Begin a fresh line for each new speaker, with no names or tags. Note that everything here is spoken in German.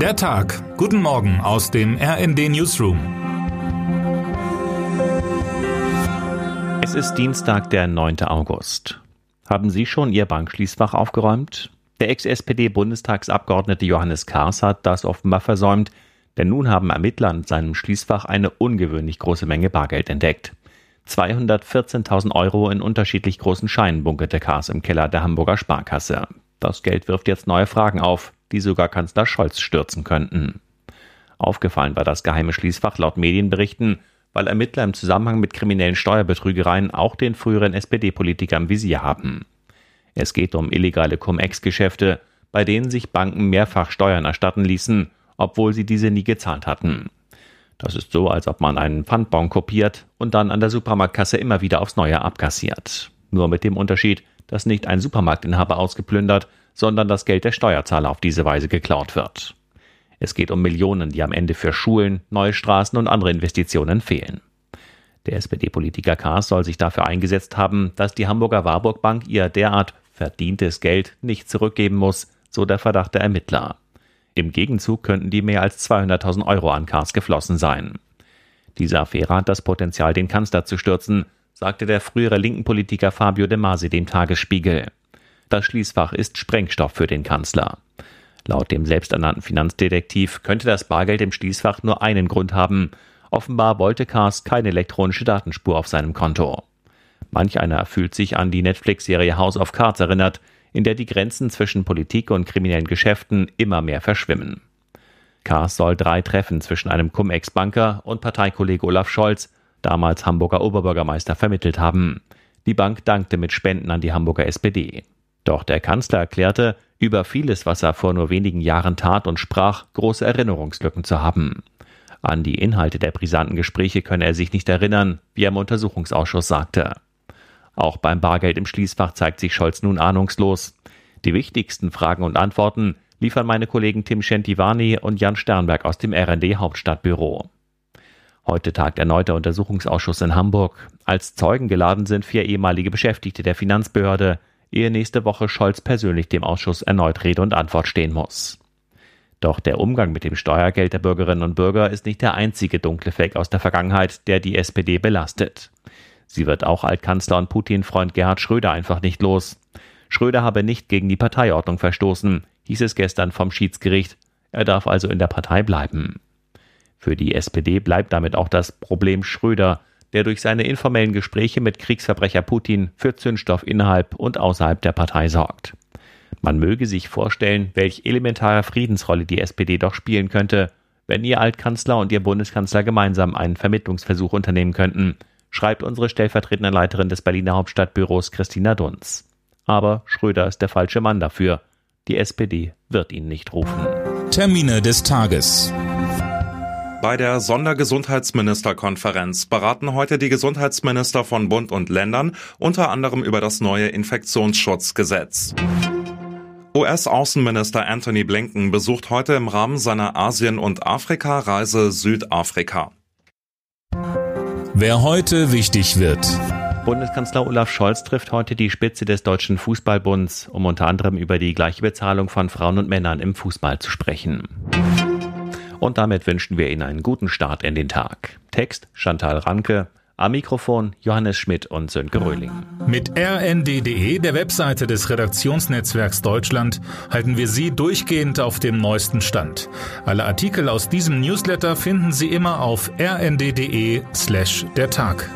Der Tag. Guten Morgen aus dem RND Newsroom.
Es ist Dienstag, der 9. August. Haben Sie schon Ihr Bankschließfach aufgeräumt? Der Ex-SPD-Bundestagsabgeordnete Johannes Kahrs hat das offenbar versäumt, denn nun haben Ermittler in seinem Schließfach eine ungewöhnlich große Menge Bargeld entdeckt. 214.000 Euro in unterschiedlich großen Scheinen bunkerte Kahrs im Keller der Hamburger Sparkasse. Das Geld wirft jetzt neue Fragen auf die sogar Kanzler Scholz stürzen könnten. Aufgefallen war das geheime Schließfach laut Medienberichten, weil Ermittler im Zusammenhang mit kriminellen Steuerbetrügereien auch den früheren SPD-Politiker im Visier haben. Es geht um illegale Cum-Ex-Geschäfte, bei denen sich Banken mehrfach Steuern erstatten ließen, obwohl sie diese nie gezahlt hatten. Das ist so, als ob man einen Pfandbon kopiert und dann an der Supermarktkasse immer wieder aufs Neue abkassiert. Nur mit dem Unterschied, dass nicht ein Supermarktinhaber ausgeplündert, sondern das Geld der Steuerzahler auf diese Weise geklaut wird. Es geht um Millionen, die am Ende für Schulen, neue Straßen und andere Investitionen fehlen. Der SPD-Politiker Kaas soll sich dafür eingesetzt haben, dass die Hamburger Warburg Bank ihr derart verdientes Geld nicht zurückgeben muss, so der Verdacht der Ermittler. Im Gegenzug könnten die mehr als 200.000 Euro an Kaas geflossen sein. Diese Affäre hat das Potenzial, den Kanzler zu stürzen, sagte der frühere linken Politiker Fabio De Masi dem Tagesspiegel. Das Schließfach ist Sprengstoff für den Kanzler. Laut dem selbsternannten Finanzdetektiv könnte das Bargeld im Schließfach nur einen Grund haben. Offenbar wollte Kars keine elektronische Datenspur auf seinem Konto. Manch einer fühlt sich an die Netflix-Serie House of Cards erinnert, in der die Grenzen zwischen Politik und kriminellen Geschäften immer mehr verschwimmen. Kars soll drei Treffen zwischen einem Cum-Ex-Banker und Parteikollege Olaf Scholz, damals Hamburger Oberbürgermeister, vermittelt haben. Die Bank dankte mit Spenden an die Hamburger SPD. Doch der Kanzler erklärte, über vieles, was er vor nur wenigen Jahren tat und sprach, große Erinnerungslücken zu haben. An die Inhalte der brisanten Gespräche könne er sich nicht erinnern, wie er im Untersuchungsausschuss sagte. Auch beim Bargeld im Schließfach zeigt sich Scholz nun ahnungslos. Die wichtigsten Fragen und Antworten liefern meine Kollegen Tim Schentivani und Jan Sternberg aus dem RND Hauptstadtbüro. Heute tagt erneut der Untersuchungsausschuss in Hamburg. Als Zeugen geladen sind vier ehemalige Beschäftigte der Finanzbehörde, ehe nächste Woche Scholz persönlich dem Ausschuss erneut Rede und Antwort stehen muss. Doch der Umgang mit dem Steuergeld der Bürgerinnen und Bürger ist nicht der einzige dunkle Fleck aus der Vergangenheit, der die SPD belastet. Sie wird auch Altkanzler und Putin-Freund Gerhard Schröder einfach nicht los. Schröder habe nicht gegen die Parteiordnung verstoßen, hieß es gestern vom Schiedsgericht. Er darf also in der Partei bleiben. Für die SPD bleibt damit auch das Problem Schröder, der durch seine informellen Gespräche mit Kriegsverbrecher Putin für Zündstoff innerhalb und außerhalb der Partei sorgt. Man möge sich vorstellen, welch elementare Friedensrolle die SPD doch spielen könnte, wenn ihr Altkanzler und ihr Bundeskanzler gemeinsam einen Vermittlungsversuch unternehmen könnten, schreibt unsere stellvertretende Leiterin des Berliner Hauptstadtbüros Christina Dunz. Aber Schröder ist der falsche Mann dafür. Die SPD wird ihn nicht rufen.
Termine des Tages.
Bei der Sondergesundheitsministerkonferenz beraten heute die Gesundheitsminister von Bund und Ländern unter anderem über das neue Infektionsschutzgesetz. US-Außenminister Anthony Blinken besucht heute im Rahmen seiner Asien- und Afrika-Reise Südafrika.
Wer heute wichtig wird.
Bundeskanzler Olaf Scholz trifft heute die Spitze des Deutschen Fußballbunds, um unter anderem über die gleiche Bezahlung von Frauen und Männern im Fußball zu sprechen. Und damit wünschen wir Ihnen einen guten Start in den Tag. Text Chantal Ranke, am Mikrofon Johannes Schmidt und Sönke Röhling.
Mit rnd.de, der Webseite des Redaktionsnetzwerks Deutschland, halten wir Sie durchgehend auf dem neuesten Stand. Alle Artikel aus diesem Newsletter finden Sie immer auf rnd.de slash der Tag.